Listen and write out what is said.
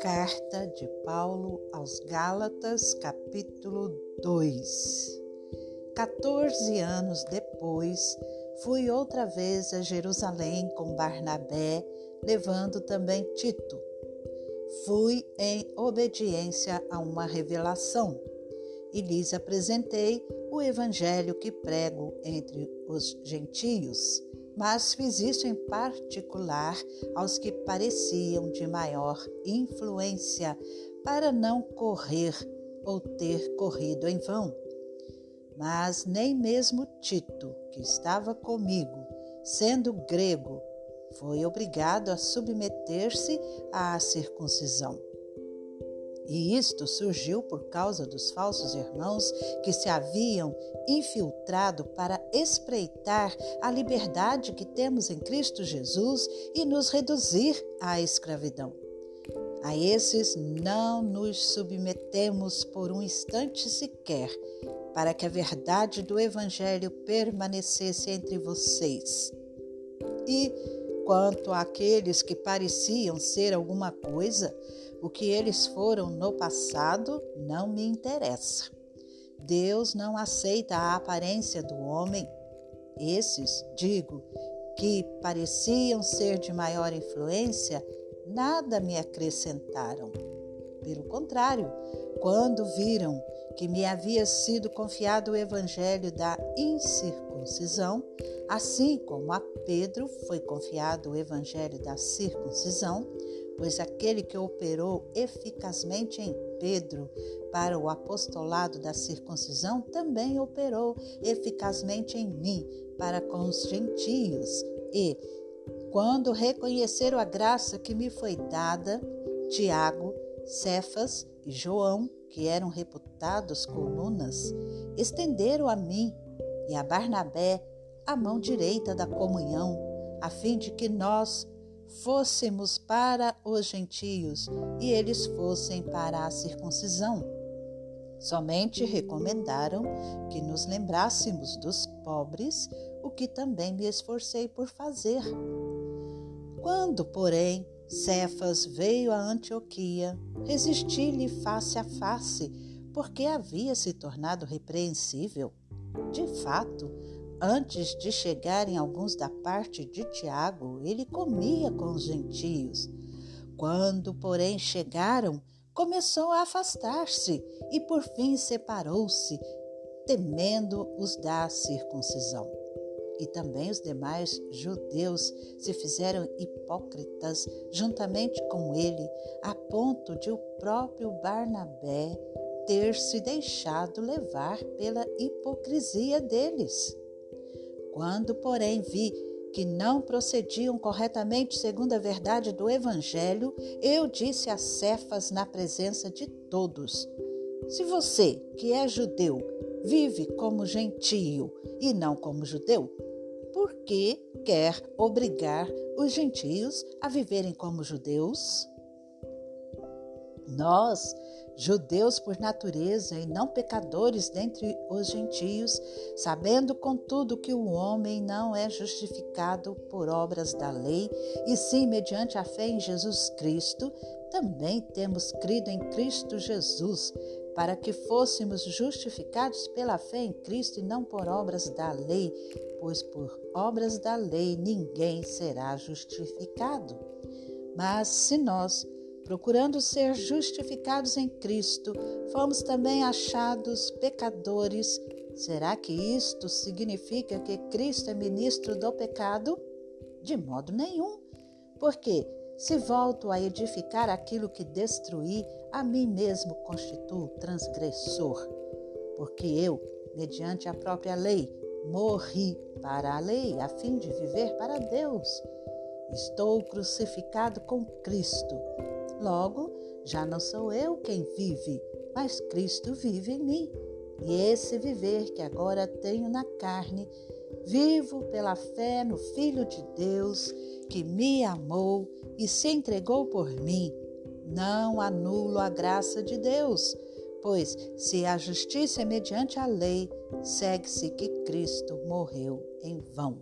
Carta de Paulo aos Gálatas, capítulo 2. 14 anos depois, fui outra vez a Jerusalém com Barnabé, levando também Tito. Fui em obediência a uma revelação e lhes apresentei o evangelho que prego entre os gentios mas fiz isso em particular aos que pareciam de maior influência, para não correr ou ter corrido em vão. Mas nem mesmo Tito, que estava comigo, sendo grego, foi obrigado a submeter-se à circuncisão. E isto surgiu por causa dos falsos irmãos que se haviam infiltrado para espreitar a liberdade que temos em Cristo Jesus e nos reduzir à escravidão. A esses não nos submetemos por um instante sequer, para que a verdade do Evangelho permanecesse entre vocês. E, quanto àqueles que pareciam ser alguma coisa, o que eles foram no passado não me interessa. Deus não aceita a aparência do homem. Esses, digo, que pareciam ser de maior influência, nada me acrescentaram. Pelo contrário, quando viram que me havia sido confiado o evangelho da incircuncisão, assim como a Pedro foi confiado o evangelho da circuncisão, pois aquele que operou eficazmente em Pedro para o apostolado da circuncisão também operou eficazmente em mim para com os gentios. E, quando reconheceram a graça que me foi dada, Tiago, Cefas e João, que eram reputados colunas, estenderam a mim e a Barnabé a mão direita da comunhão, a fim de que nós fôssemos para os gentios e eles fossem para a circuncisão. Somente recomendaram que nos lembrássemos dos pobres, o que também me esforcei por fazer. Quando, porém, Cefas veio a Antioquia, resisti-lhe face a face, porque havia se tornado repreensível. De fato, Antes de chegarem alguns da parte de Tiago, ele comia com os gentios. Quando, porém, chegaram, começou a afastar-se e por fim separou-se, temendo os da circuncisão. E também os demais judeus se fizeram hipócritas juntamente com ele, a ponto de o próprio Barnabé ter se deixado levar pela hipocrisia deles. Quando, porém, vi que não procediam corretamente segundo a verdade do Evangelho, eu disse a Cefas na presença de todos: Se você, que é judeu, vive como gentio e não como judeu, por que quer obrigar os gentios a viverem como judeus? Nós judeus por natureza e não pecadores dentre os gentios, sabendo contudo que o homem não é justificado por obras da lei, e sim mediante a fé em Jesus Cristo, também temos crido em Cristo Jesus, para que fôssemos justificados pela fé em Cristo e não por obras da lei, pois por obras da lei ninguém será justificado. Mas se nós procurando ser justificados em Cristo, fomos também achados pecadores. Será que isto significa que Cristo é ministro do pecado? De modo nenhum. Porque, se volto a edificar aquilo que destruí, a mim mesmo constituo transgressor. Porque eu, mediante a própria lei, morri para a lei, a fim de viver para Deus. Estou crucificado com Cristo. Logo, já não sou eu quem vive, mas Cristo vive em mim. E esse viver que agora tenho na carne, vivo pela fé no Filho de Deus, que me amou e se entregou por mim. Não anulo a graça de Deus, pois se a justiça é mediante a lei, segue-se que Cristo morreu em vão.